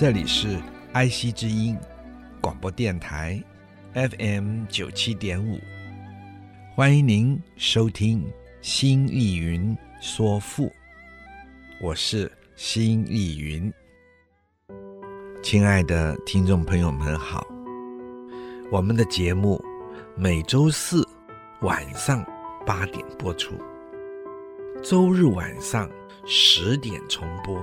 这里是爱惜之音广播电台 FM 九七点五，欢迎您收听《新艺云说赋》，我是新艺云。亲爱的听众朋友们好，我们的节目每周四晚上八点播出，周日晚上十点重播。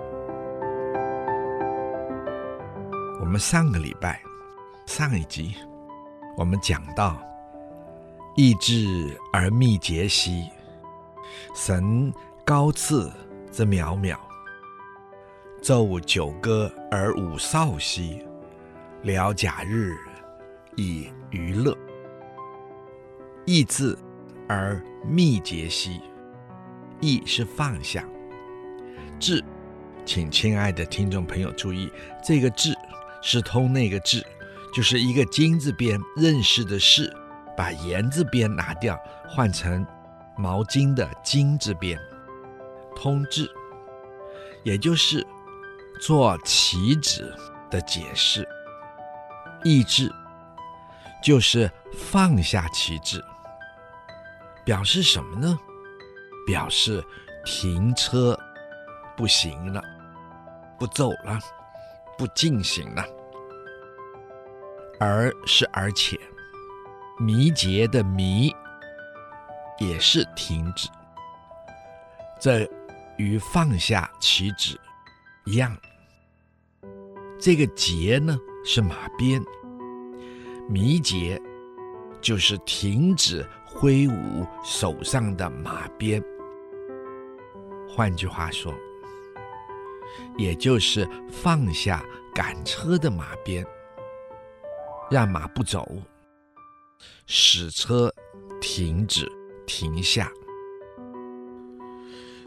我们上个礼拜，上一集，我们讲到“意志而密结兮，神高次之渺渺；奏九歌而舞少兮，聊假日以娱乐。意志而密结兮，意是放下，志，请亲爱的听众朋友注意，这个志。是通那个字，就是一个金字边认识的识，把言字边拿掉，换成毛巾的巾字边，通字，也就是做棋子的解释。意志就是放下棋子，表示什么呢？表示停车不行了，不走了。不进行了，而是而且，弥节的迷也是停止，这与放下棋子一样。这个节呢是马鞭，弥节就是停止挥舞手上的马鞭。换句话说。也就是放下赶车的马鞭，让马不走，使车停止停下。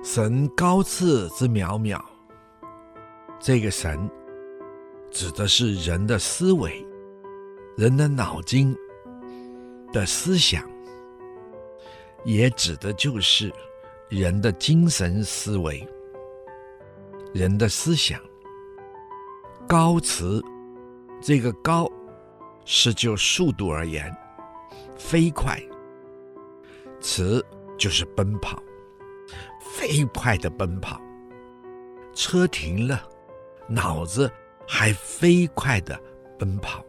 神高次之渺渺，这个神指的是人的思维，人的脑筋的思想，也指的就是人的精神思维。人的思想，高词，这个高是就速度而言，飞快。词就是奔跑，飞快的奔跑。车停了，脑子还飞快的奔跑。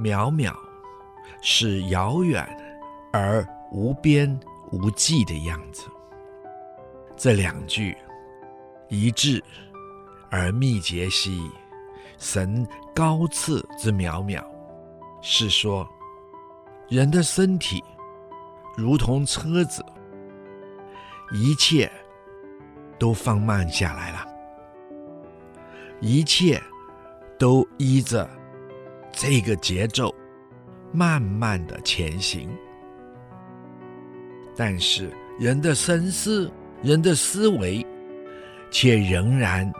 渺渺是遥远而无边无际的样子。这两句。一致而密结兮，神高次之渺渺，是说人的身体如同车子，一切都放慢下来了，一切都依着这个节奏慢慢的前行，但是人的心思人的思维却仍然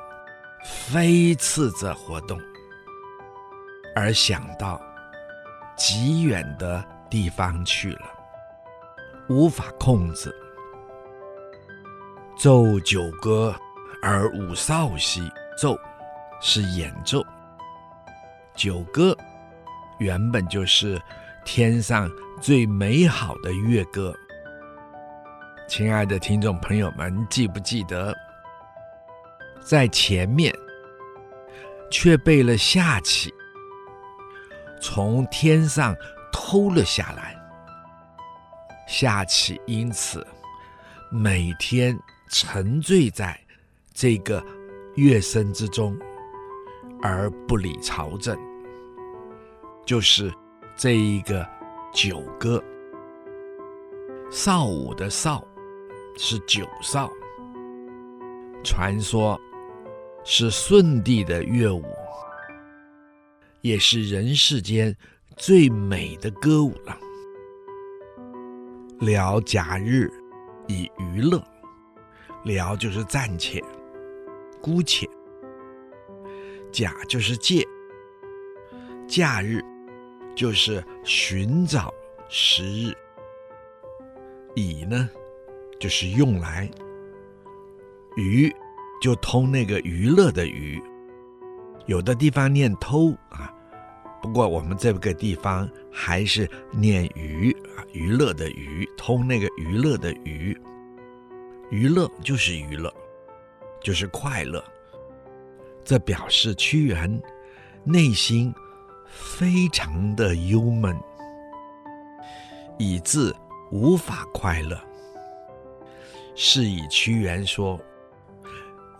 飞驰着活动，而想到极远的地方去了，无法控制。奏九歌而舞少兮，奏是演奏，九歌原本就是天上最美好的乐歌。亲爱的听众朋友们，记不记得在前面却被了夏启从天上偷了下来？夏启因此每天沉醉在这个乐声之中，而不理朝政，就是这一个九歌，少武的少。是九少，传说是舜帝的乐舞，也是人世间最美的歌舞了。聊假日以娱乐，聊就是暂且、姑且，假就是借，假日就是寻找时日，以呢？就是用来，娱就通那个娱乐的娱，有的地方念偷啊，不过我们这个地方还是念娱啊，娱乐的娱，通那个娱乐的娱，娱乐就是娱乐，就是快乐，这表示屈原内心非常的忧闷，以致无法快乐。是以屈原说，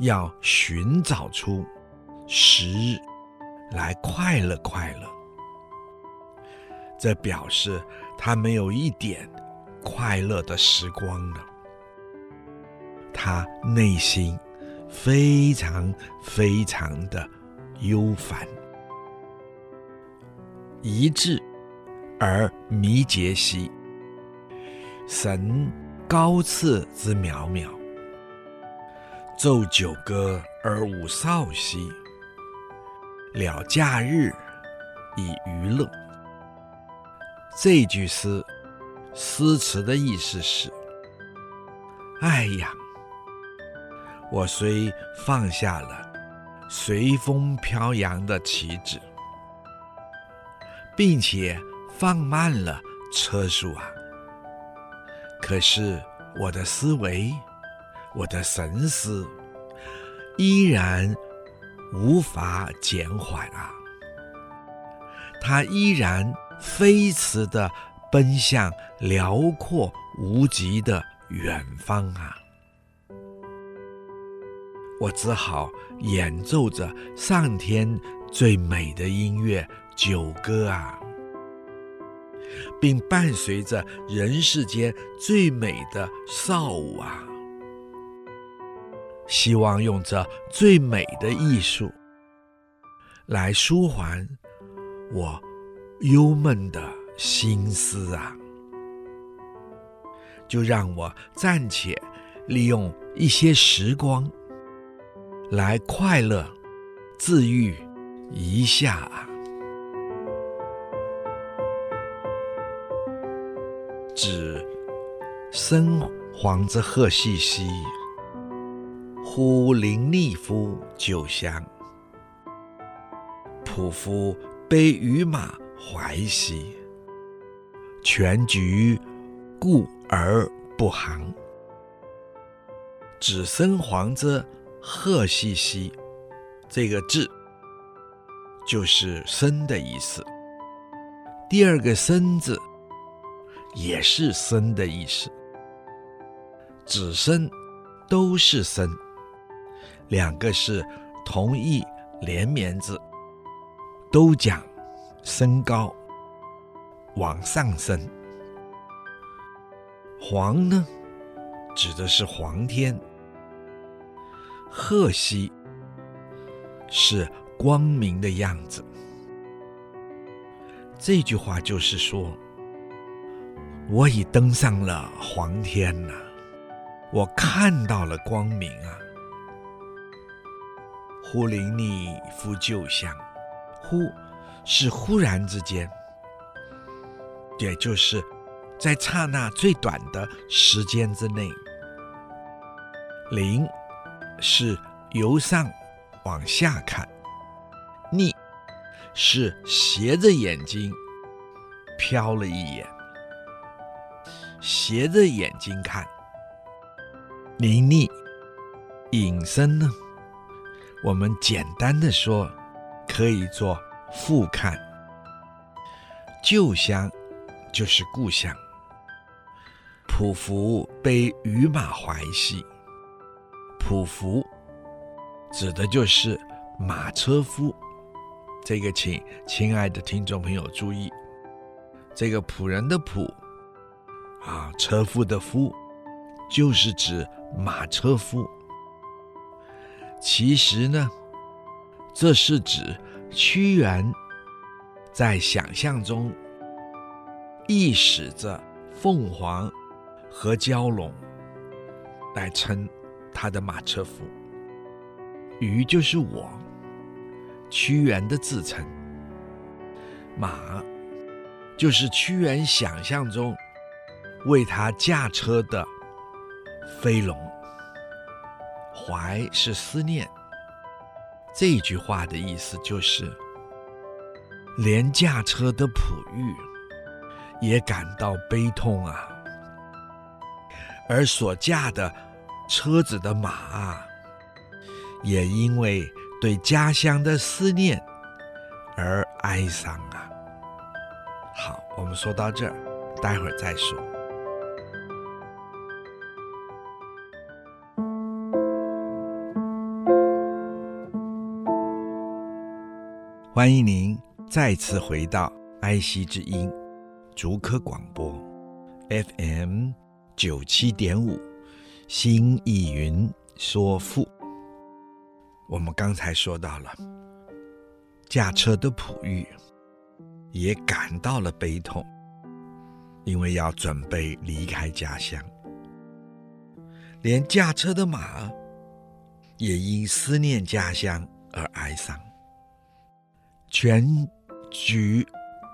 要寻找出时日来快乐快乐。这表示他没有一点快乐的时光了。他内心非常非常的忧烦，一致而弥结兮，神。高次之渺渺，奏九歌而无少兮，聊假日以娱乐。这句诗诗词的意思是：哎呀，我虽放下了随风飘扬的旗帜，并且放慢了车速啊。可是我的思维，我的神思，依然无法减缓啊！它依然飞驰地奔向辽阔无极的远方啊！我只好演奏着上天最美的音乐九歌啊！并伴随着人世间最美的少舞啊，希望用这最美的艺术来舒缓我忧闷的心思啊！就让我暂且利用一些时光来快乐自愈一下啊！指生黄之贺兮兮，呼淋溺夫酒香。仆夫悲于马怀兮，全局顾而不行。子生黄之贺兮兮，这个字就是生的意思。第二个生字。也是生的意思，子生都是生，两个是同义连绵字，都讲升高，往上升。黄呢，指的是黄天；贺兮是光明的样子。这句话就是说。我已登上了黄天了，我看到了光明啊！忽临逆复旧乡，忽是忽然之间，也就是在刹那最短的时间之内。临是由上往下看，逆是斜着眼睛瞟了一眼，斜着眼睛看。临逆隐身呢，我们简单的说，可以做复看。旧乡就是故乡。仆服悲与马怀兮，仆服指的就是马车夫。这个请亲爱的听众朋友注意，这个仆人的仆啊，车夫的夫，就是指。马车夫，其实呢，这是指屈原在想象中意识着凤凰和蛟龙来称他的马车夫。鱼就是我，屈原的自称。马就是屈原想象中为他驾车的。飞龙，怀是思念。这句话的意思就是，连驾车的仆役也感到悲痛啊，而所驾的车子的马啊，也因为对家乡的思念而哀伤啊。好，我们说到这儿，待会儿再说。欢迎您再次回到爱惜之音竹科广播 FM 九七点五新艺云说赋。我们刚才说到了驾车的璞玉也感到了悲痛，因为要准备离开家乡，连驾车的马也因思念家乡而哀伤。蜷局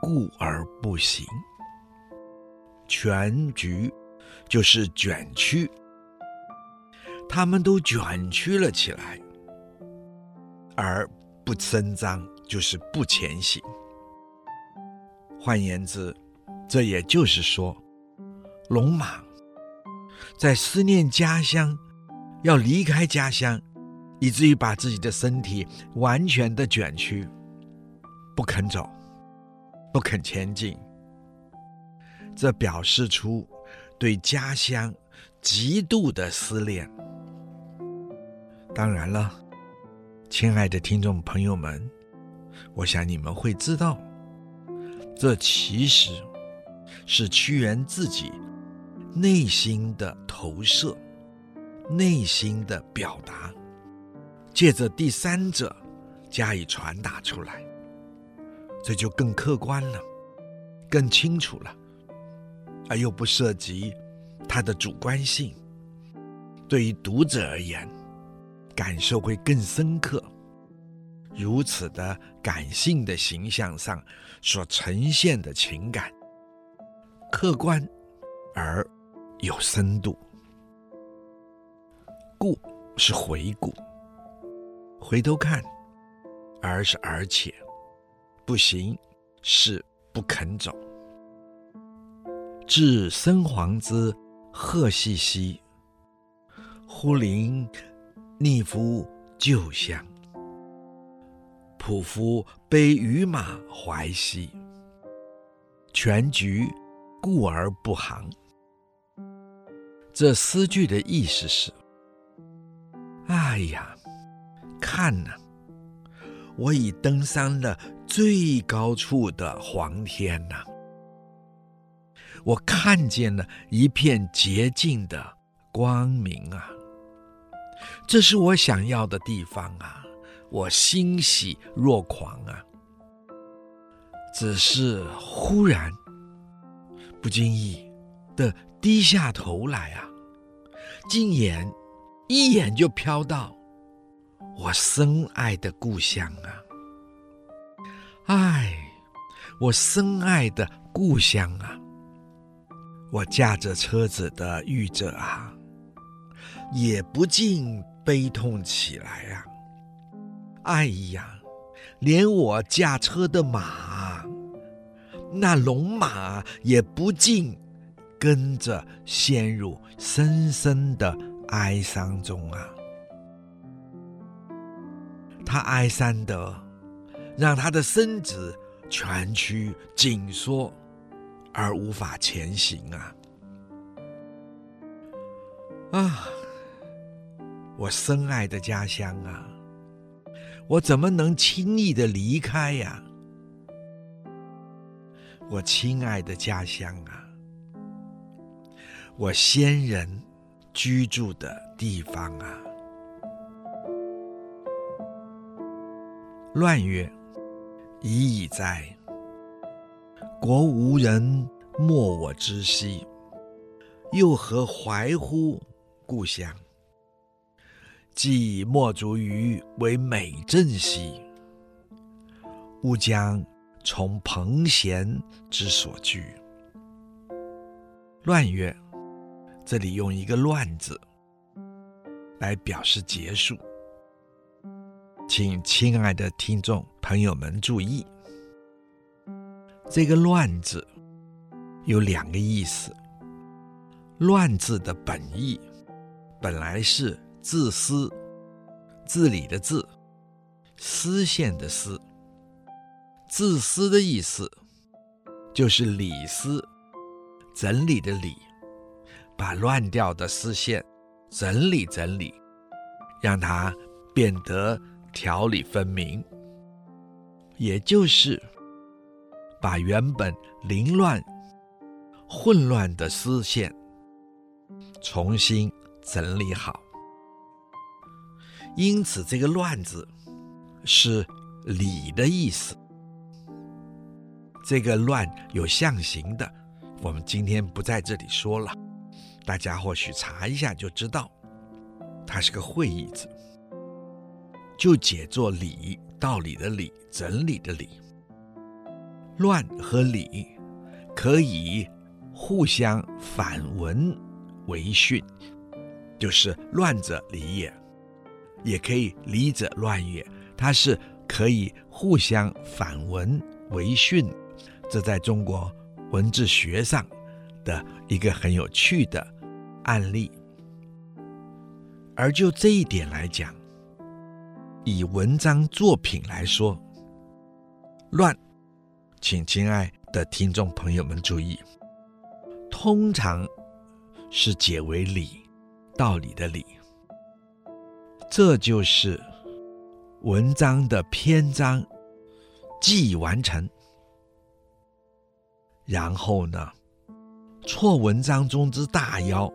固而不行，蜷局就是卷曲，他们都卷曲了起来，而不伸张，就是不前行。换言之，这也就是说，龙马在思念家乡，要离开家乡，以至于把自己的身体完全的卷曲。不肯走，不肯前进，这表示出对家乡极度的思念。当然了，亲爱的听众朋友们，我想你们会知道，这其实是屈原自己内心的投射、内心的表达，借着第三者加以传达出来。这就更客观了，更清楚了，而又不涉及他的主观性。对于读者而言，感受会更深刻。如此的感性的形象上所呈现的情感，客观而有深度。故是回顾，回头看，而是而且。不行，是不肯走。至生黄之鹤兮兮，忽临逆夫旧乡。仆夫悲与马怀兮，蜷局顾而不行。这诗句的意思是：哎呀，看呐、我已登上了最高处的黄天呐！我看见了一片洁净的光明啊！这是我想要的地方啊！我欣喜若狂啊！只是忽然不经意的低下头来啊，竟然一眼就飘到我深爱的故乡啊！唉，我深爱的故乡啊！我驾着车子的御者啊，也不禁悲痛起来啊！哎呀，连我驾车的马，那龙马也不禁跟着陷入深深的哀伤中啊！他哀伤的，让他的身子蜷曲紧缩，而无法前行啊！啊，我深爱的家乡啊！我怎么能轻易的离开呀？我亲爱的家乡啊！我先人居住的地方啊！乱曰：“已矣哉！国无人没我知兮，又何怀乎故乡？”既莫足于为美镇兮，吾将从彭贤之所居。乱曰，这里用一个“乱”字来表示结束，请亲爱的听众朋友们注意，这个“乱”字有两个意思。“乱”字的本意本来是。自私，自理的自，丝线的丝，自私的意思就是理丝，整理的理，把乱掉的丝线整理整理，让它变得条理分明，也就是把原本凌乱、混乱的丝线重新整理好。因此，这个“乱”字是理的意思。这个“乱”有象形的，我们今天不在这里说了，大家或许查一下就知道，它是个会意字，就解作理，道理的理，整理的理。乱和理可以互相反文为训，就是乱者理也。也可以理者乱也，它是可以互相反文为训，这在中国文字学上的一个很有趣的案例。而就这一点来讲，以文章作品来说，乱，请亲爱的听众朋友们注意，通常是解为理，道理的理。这就是文章的篇章既完成，然后呢，错文章中之大要，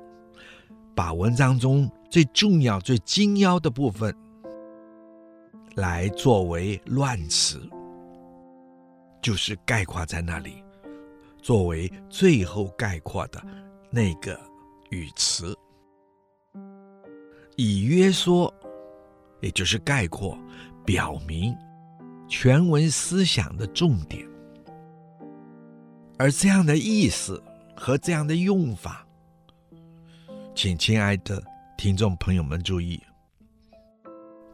把文章中最重要、最精要的部分来作为乱词，就是概括在那里，作为最后概括的那个语词，以约说。也就是概括、表明全文思想的重点，而这样的意思和这样的用法，请亲爱的听众朋友们注意，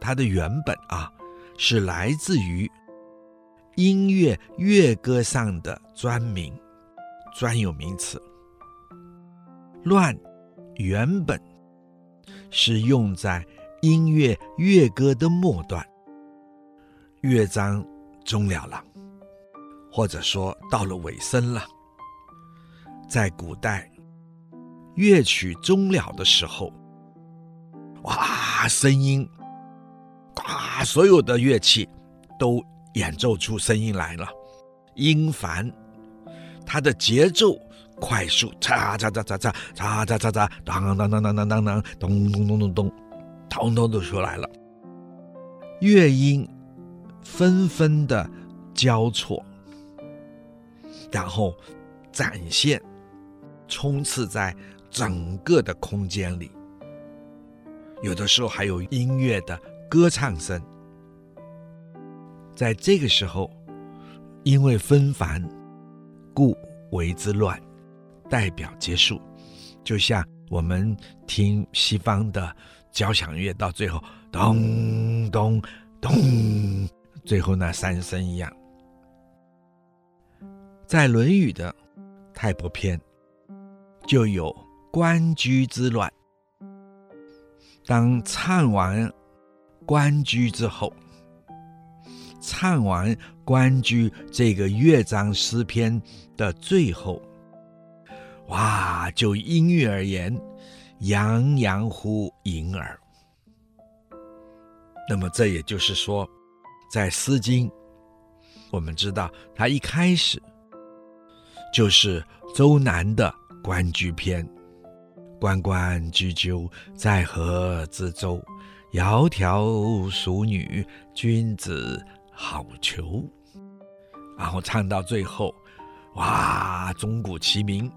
它的原本啊是来自于音乐乐歌上的专名、专有名词。乱原本是用在。音乐乐歌的末段，乐章终了了，或者说到了尾声了。在古代，乐曲终了的时候，哇，声音，啊，所有的乐器都演奏出声音来了，音繁，它的节奏快速，嚓嚓嚓嚓嚓，嚓嚓嚓嚓，当当当当当当当，咚咚咚咚咚。统统都出来了，乐音纷纷的交错，然后展现，冲刺在整个的空间里，有的时候还有音乐的歌唱声。在这个时候，因为纷繁，故为之乱，代表结束。就像我们听西方的交响乐，到最后咚咚咚，最后那三声一样。在《论语》的泰伯篇，就有关雎之乱。当唱完关雎之后，唱完关雎这个乐章诗篇的最后。哇！就音乐而言，洋洋乎盈耳。那么这也就是说，在《诗经》，我们知道它一开始就是周南的《关雎篇》：“关关雎鸠，在河之洲。窈窕淑女，君子好逑。”然后唱到最后，哇！钟鼓齐鸣。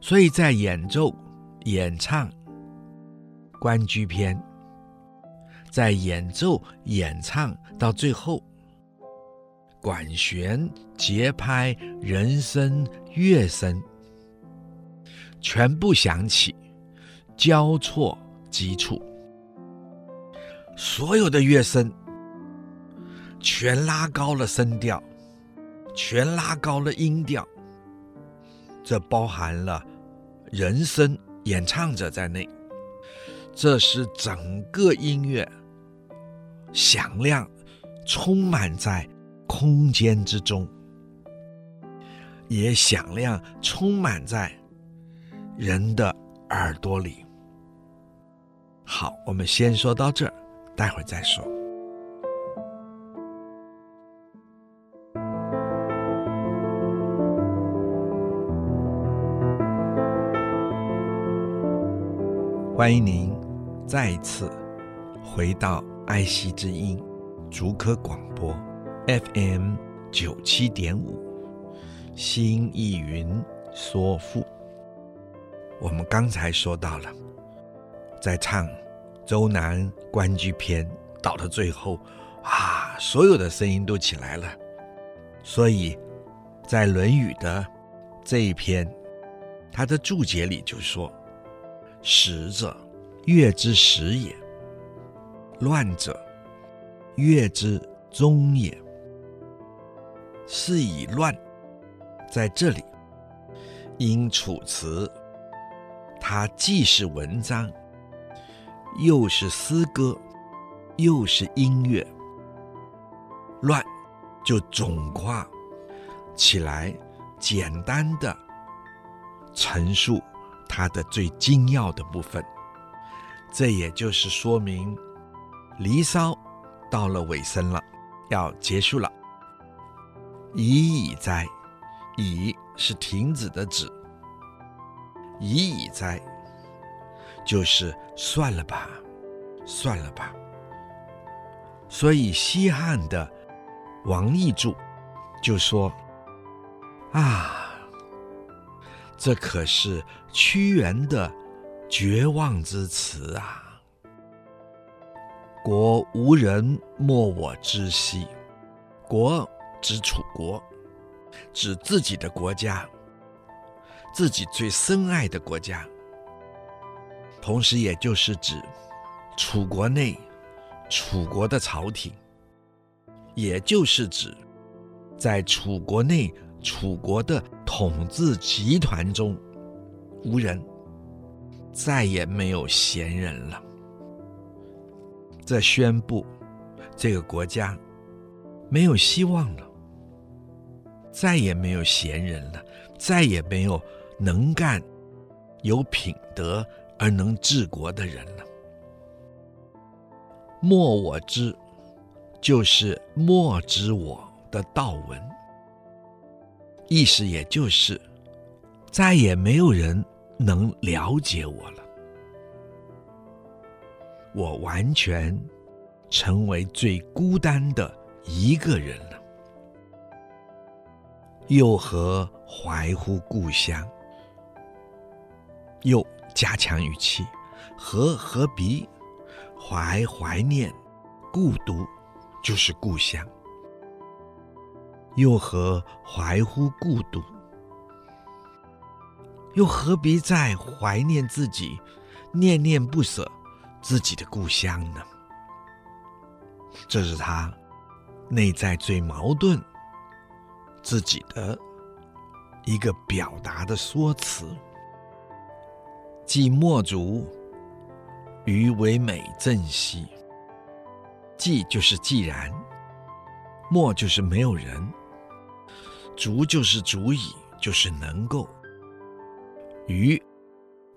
所以在演奏、演唱《关雎篇》，在演奏、演唱到最后，管弦、节拍、人声、乐声全部响起，交错基础，所有的乐声全拉高了声调，全拉高了音调，这包含了。人声演唱者在内，这是整个音乐响亮，充满在空间之中，也响亮，充满在人的耳朵里。好，我们先说到这儿，待会儿再说。欢迎您再一次回到爱惜之音竹科广播 FM 九七点五，新意云说赋。我们刚才说到了，在唱周南关雎篇，到了最后，啊，所有的声音都起来了。所以，在《论语》的这一篇，他的注解里就说。始者，乐之始也；乱者，乐之终也。是以乱在这里，因楚辞，它既是文章，又是诗歌，又是音乐，乱就总括起来，简单的陈述。它的最精要的部分，这也就是说明《离骚》到了尾声了，要结束了。已矣哉，已是停止的止，已矣哉，就是算了吧，算了吧。所以西汉的王逸注就说：“啊。”这可是屈原的绝望之词啊！国无人莫我之兮，国指楚国，指自己的国家，自己最深爱的国家，同时也就是指楚国内楚国的朝廷，也就是指在楚国内。楚国的统治集团中，无人，再也没有贤人了。这宣布，这个国家没有希望了，再也没有贤人了，再也没有能干、有品德而能治国的人了。莫我之，就是莫知我的道文。意思也就是，再也没有人能了解我了，我完全成为最孤单的一个人了。又何怀乎故乡？又加强语气，何何必怀怀念故都，就是故乡。又何怀乎故都？又何必再怀念自己，念念不舍自己的故乡呢？这是他内在最矛盾自己的一个表达的说辞。既莫足，余为美正兮。既就是既然，莫就是没有人，足就是足以，就是能够。余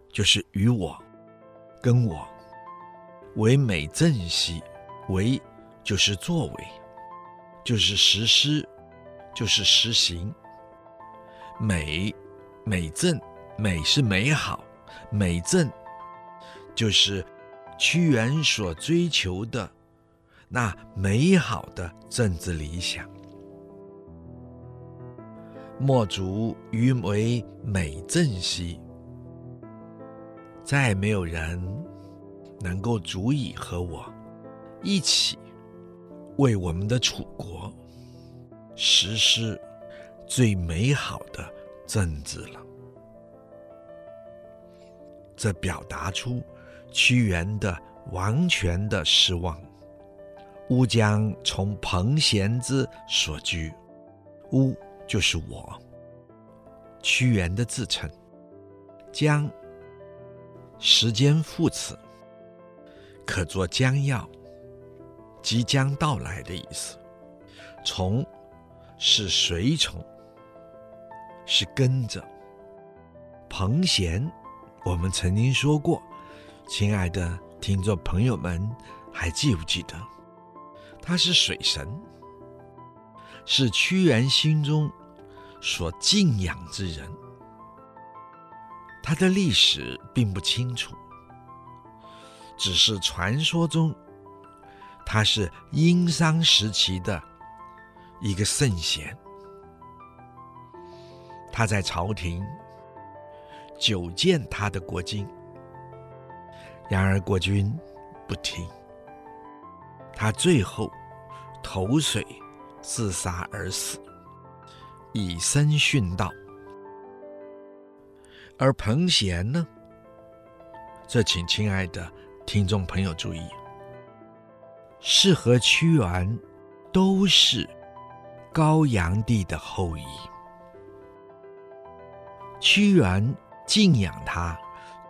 就是与我，跟我，为美正兮，为就是作为，就是实施，就是实行。美，美正，美是美好，美政就是屈原所追求的那美好的政治理想。莫足于为美正兮，再没有人能够足以和我一起为我们的楚国实施最美好的政治了。则表达出屈原的完全的失望。吾将从彭闲之所居，吾。就是我，屈原的自称，将时间副词，可作将要，即将到来的意思。从是随从，是跟着。彭闲，我们曾经说过，亲爱的听众朋友们，还记不记得？他是水神。是屈原心中所敬仰之人，他的历史并不清楚，只是传说中他是殷商时期的一个圣贤。他在朝廷久见他的国君，然而国君不听，他最后投水。自杀而死，以身殉道。而彭贤呢？这请亲爱的听众朋友注意，是和屈原都是高阳帝的后裔。屈原敬仰他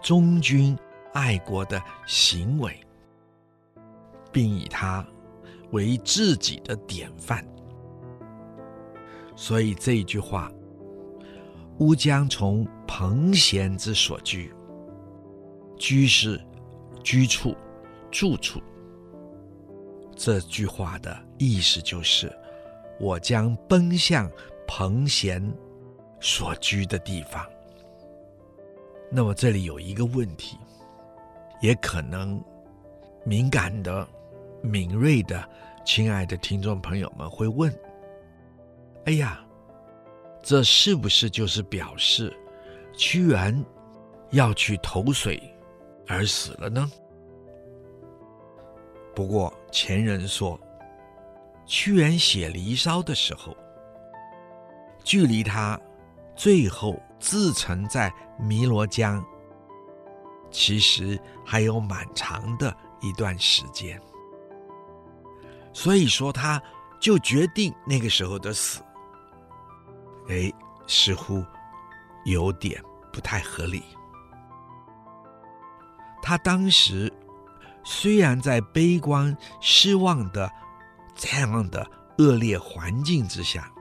忠君爱国的行为，并以他为自己的典范。所以这一句话，“吾将从彭贤之所居”，居是居处、住处。这句话的意思就是，我将奔向彭贤所居的地方。那么这里有一个问题，也可能敏感的、敏锐的，亲爱的听众朋友们会问。哎呀，这是不是就是表示屈原要去投水而死了呢？不过前人说，屈原写《离骚》的时候，距离他最后自沉在汨罗江，其实还有蛮长的一段时间，所以说他就决定那个时候的死。哎，似乎有点不太合理。他当时虽然在悲观失望的这样的恶劣环境之下，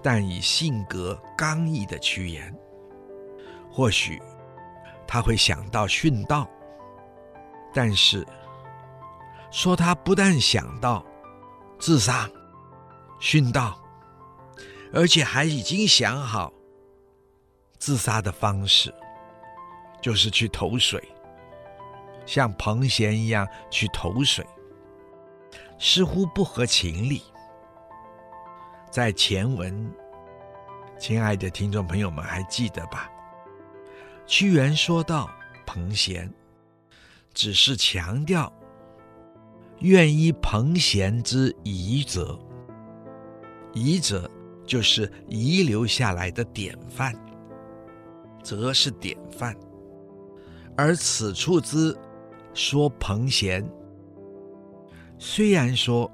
但以性格刚毅的屈原，或许他会想到殉道。但是说他不但想到自杀、殉道。而且还已经想好自杀的方式，就是去投水，像彭贤一样去投水，似乎不合情理。在前文，亲爱的听众朋友们还记得吧？屈原说道：“彭贤只是强调愿依彭贤之遗者，遗者就是遗留下来的典范，则是典范。而此处之说彭贤，虽然说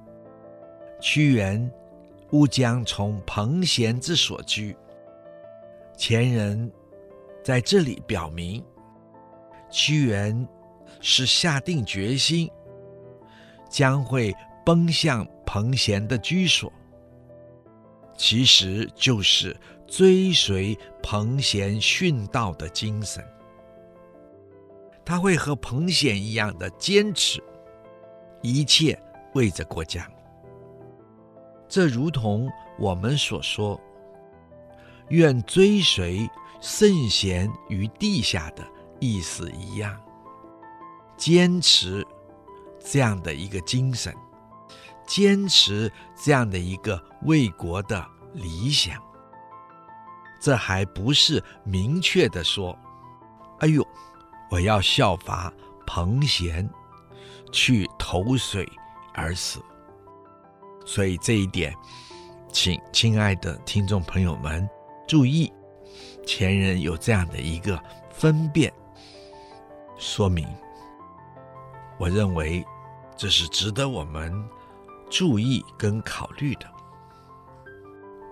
屈原误将从彭贤之所居，前人在这里表明，屈原是下定决心将会奔向彭贤的居所，其实就是追随彭贤殉道的精神。他会和彭显一样的坚持，一切为着国家。这如同我们所说，愿追随圣贤于地下的意思一样，坚持这样的一个精神，坚持这样的一个为国的理想。这还不是明确的说，哎呦。我要效法彭贤，去投水而死。所以这一点，请亲爱的听众朋友们注意，前人有这样的一个分辨说明。我认为这是值得我们注意跟考虑的。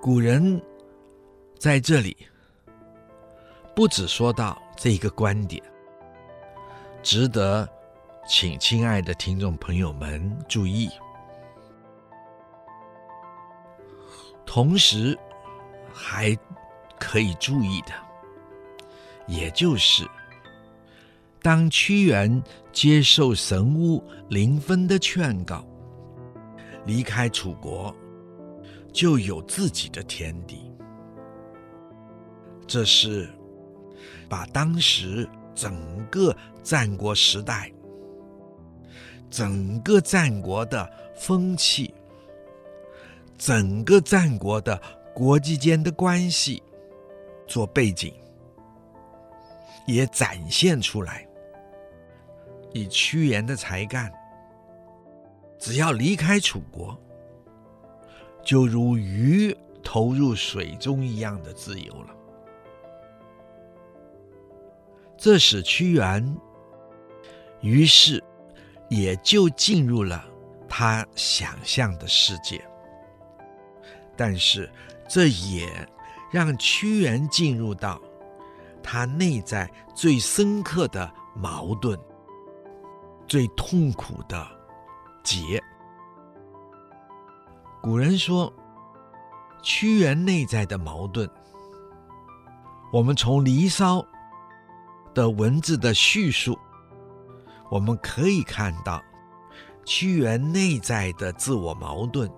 古人在这里不只说到这一个观点。值得，请亲爱的听众朋友们注意。同时，还可以注意的，也就是当屈原接受神巫灵分的劝告，离开楚国，就有自己的天地。这是把当时。整个战国时代，整个战国的风气，整个战国的国际间的关系做背景，也展现出来。以屈原的才干，只要离开楚国，就如鱼投入水中一样的自由了。这使屈原，于是也就进入了他想象的世界。但是，这也让屈原进入到他内在最深刻的矛盾、最痛苦的结。古人说，屈原内在的矛盾，我们从《离骚》的文字的叙述，我们可以看到屈原内在的自我矛盾，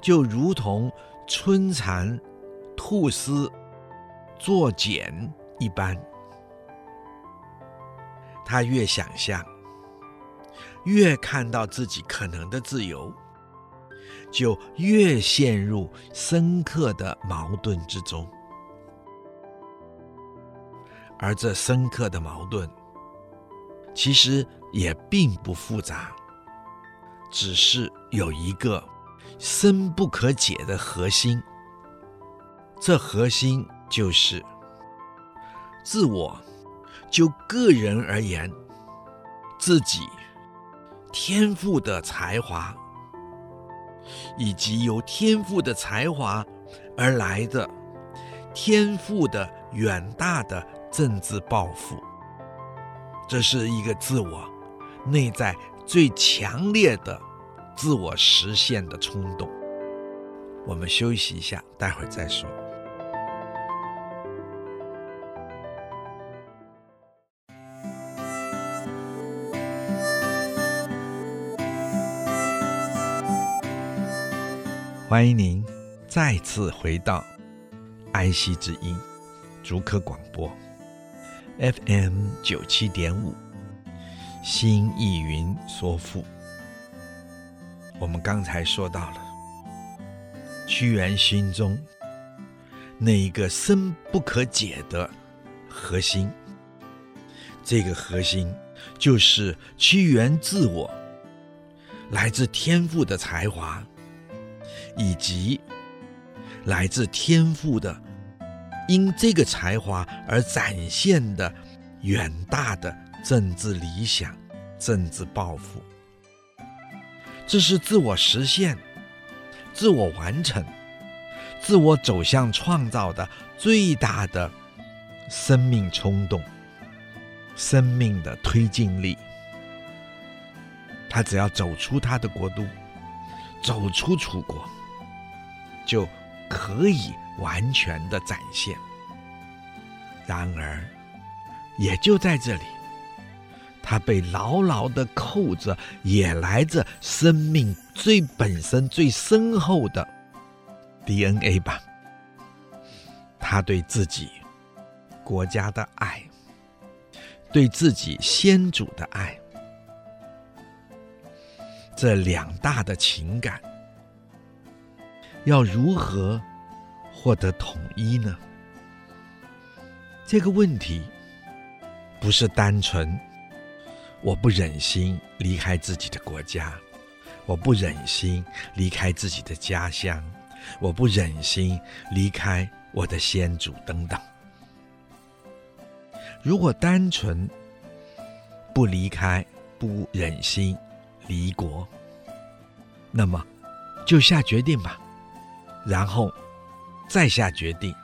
就如同春蚕吐丝作茧一般。他越想象，越看到自己可能的自由，就越陷入深刻的矛盾之中。而这深刻的矛盾，其实也并不复杂，只是有一个深不可解的核心。这核心就是自我，就个人而言，自己天赋的才华，以及由天赋的才华而来的天赋的远大的。政治抱负，这是一个自我内在最强烈的自我实现的冲动。我们休息一下，待会儿再说。欢迎您再次回到安息之音竹科广播。FM 九七点五，新艺云说赋。我们刚才说到了屈原心中那一个深不可解的核心，这个核心就是屈原自我，来自天赋的才华，以及来自天赋的因这个才华而展现的远大的政治理想、政治抱负。这是自我实现、自我完成、自我走向创造的最大的生命冲动、生命的推进力。他只要走出他的国度，走出楚国，就可以完全的展现。然而，也就在这里。他被牢牢的扣着，也来自生命最本身、最深厚的 DNA 吧。他对自己国家的爱，对自己先祖的爱，这两大的情感，要如何获得统一呢？这个问题不是单纯。我不忍心离开自己的国家，我不忍心离开自己的家乡，我不忍心离开我的先祖等等。如果单纯不离开，不忍心离国，那么就下决定吧，然后再下决定。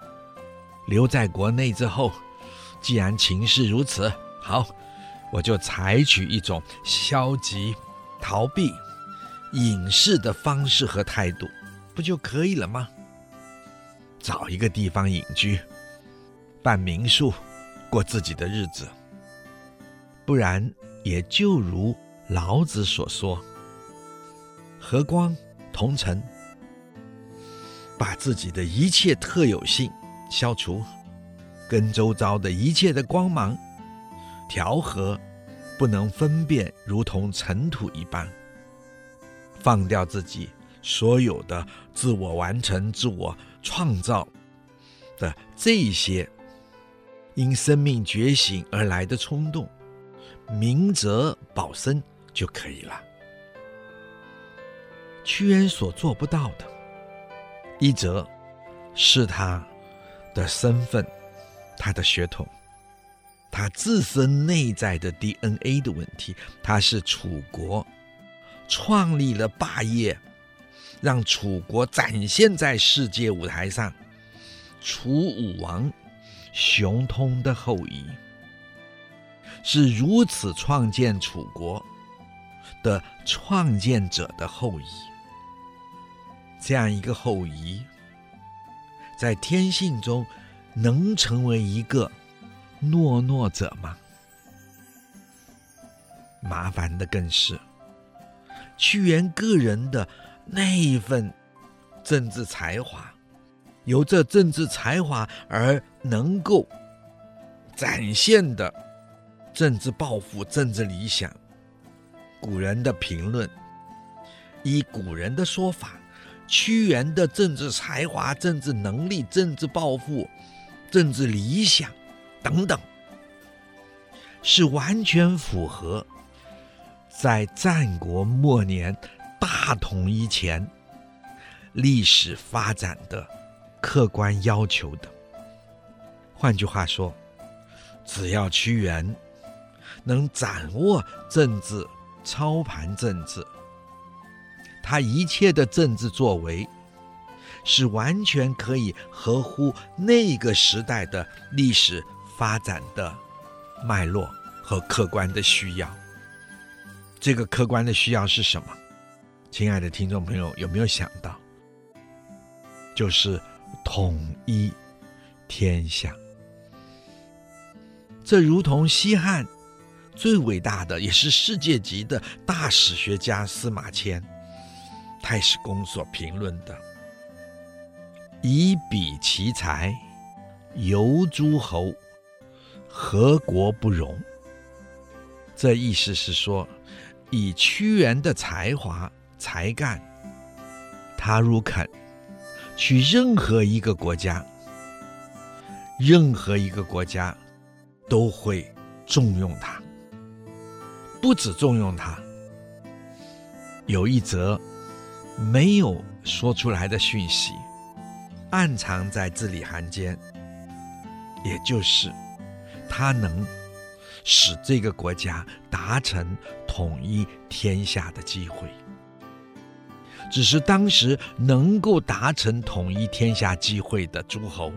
留在国内之后，既然情势如此，好。我就采取一种消极、逃避、隐士的方式和态度，不就可以了吗？找一个地方隐居，办民宿，过自己的日子。不然，也就如老子所说：“和光同尘，把自己的一切特有性消除，跟周遭的一切的光芒。”调和，不能分辨，如同尘土一般。放掉自己所有的自我完成、自我创造的这些因生命觉醒而来的冲动，明哲保身就可以了。屈原所做不到的，一则是他的身份，他的血统。他自身内在的 DNA 的问题，他是楚国创立了霸业，让楚国展现在世界舞台上，楚武王熊通的后裔，是如此创建楚国的创建者的后裔。这样一个后裔，在天性中能成为一个。懦弱者吗？麻烦的更是，屈原个人的那一份政治才华，由这政治才华而能够展现的政治抱负、政治理想。古人的评论，以古人的说法，屈原的政治才华、政治能力、政治抱负、政治理想。等等，是完全符合在战国末年大统一前历史发展的客观要求的。换句话说，只要屈原能掌握政治、操盘政治，他一切的政治作为是完全可以合乎那个时代的历史。发展的脉络和客观的需要，这个客观的需要是什么？亲爱的听众朋友，有没有想到？就是统一天下。这如同西汉最伟大的，也是世界级的大史学家司马迁《太史公》所评论的：“以彼其才，游诸侯。”何国不容？这意思是说，以屈原的才华才干，他如肯去任何一个国家，任何一个国家都会重用他，不止重用他，有一则没有说出来的讯息，暗藏在字里行间，也就是他能使这个国家达成统一天下的机会。只是当时能够达成统一天下机会的诸侯，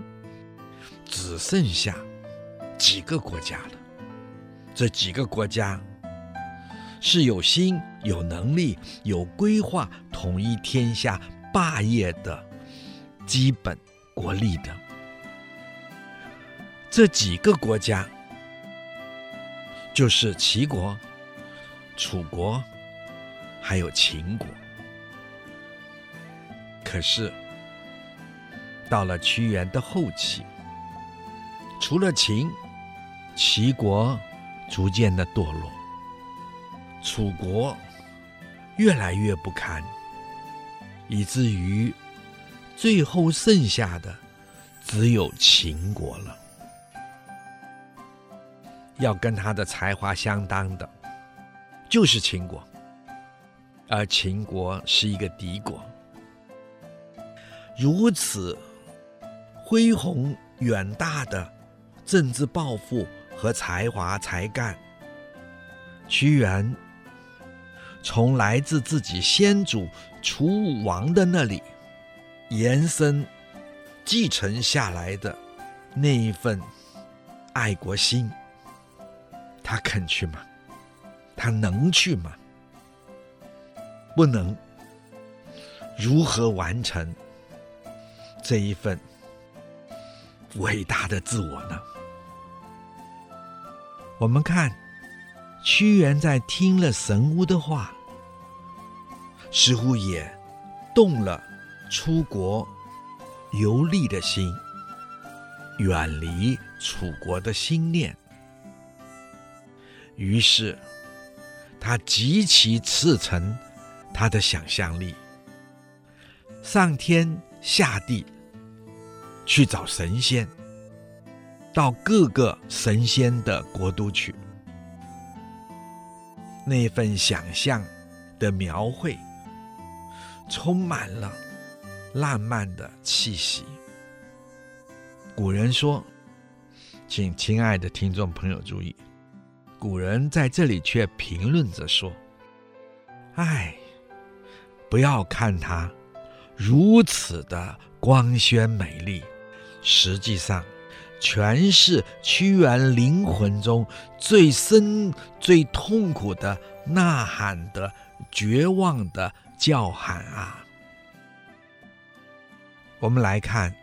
只剩下几个国家了。这几个国家是有心、有能力、有规划统一天下霸业的基本国力的。这几个国家就是齐国、楚国，还有秦国。可是，到了屈原的后期，除了秦，齐国逐渐的堕落，楚国越来越不堪，以至于最后剩下的只有秦国了。要跟他的才华相当的，就是秦国，而秦国是一个敌国。如此恢宏远大的政治抱负和才华才干，屈原从来自自己先祖楚武王的那里延伸继承下来的那一份爱国心，他肯去吗？他能去吗？不能。如何完成？这一份伟大的自我呢？我们看屈原在听了神巫的话，似乎也动了出国游历的心，远离楚国的心念。于是他极其赤诚他的想象力，上天下地。去找神仙，到各个神仙的国都去，那份想象的描绘，充满了浪漫的气息。古人说，请亲爱的听众朋友注意，古人在这里却评论着说：“哎，不要看它如此的光鲜美丽。”实际上，全是屈原灵魂中最深、最痛苦的呐喊的绝望的叫喊啊！我们来看，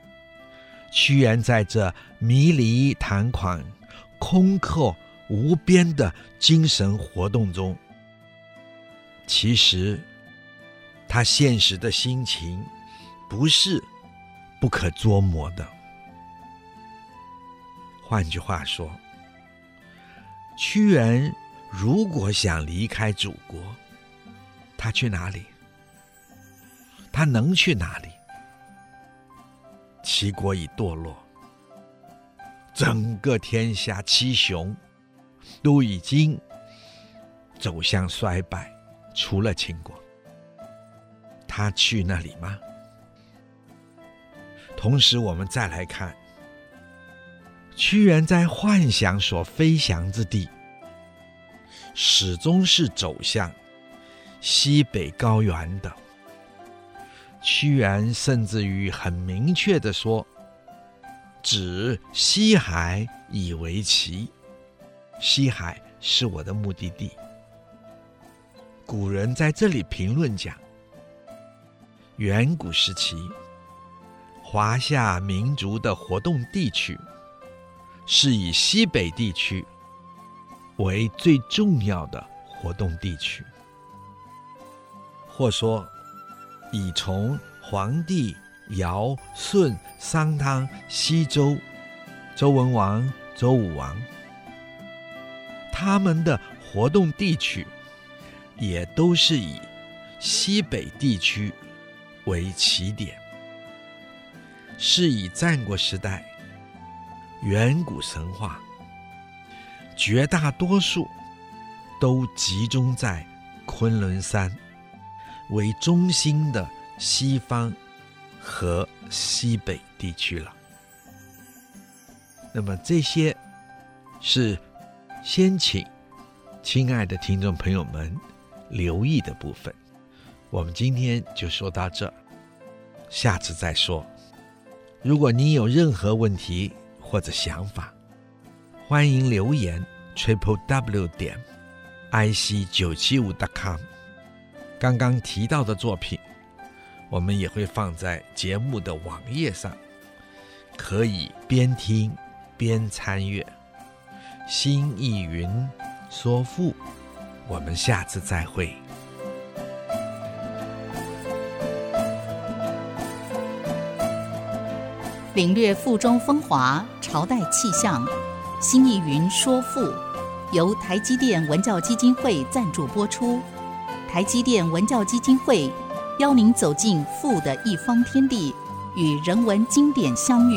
屈原在这迷离谭款、空阔无边的精神活动中，其实他现实的心情不是不可捉摸的。换句话说，屈原如果想离开祖国，他去哪里？他能去哪里？齐国已堕落，整个天下七雄都已经走向衰败，除了秦国，他去那里吗？同时，我们再来看。屈原在幻想所飞翔之地，始终是走向西北高原的。屈原甚至于很明确地说：“指西海以为期，西海是我的目的地。”古人在这里评论讲，远古时期华夏民族的活动地区。是以西北地区为最重要的活动地区，或说以从黄帝、尧、舜、商汤、西周、周文王、周武王，他们的活动地区也都是以西北地区为起点，是以战国时代。远古神话，绝大多数都集中在昆仑山为中心的西方和西北地区了。那么这些是先请亲爱的听众朋友们留意的部分。我们今天就说到这，下次再说。如果你有任何问题或者想法，欢迎留言 triple w 点 i c 九七五 dot com。刚刚提到的作品，我们也会放在节目的网页上，可以边听边参阅。心意云说赋，我们下次再会。领略赋中风华，朝代气象。新意云说赋，由台积电文教基金会赞助播出。台积电文教基金会邀您走进富的一方天地，与人文经典相遇。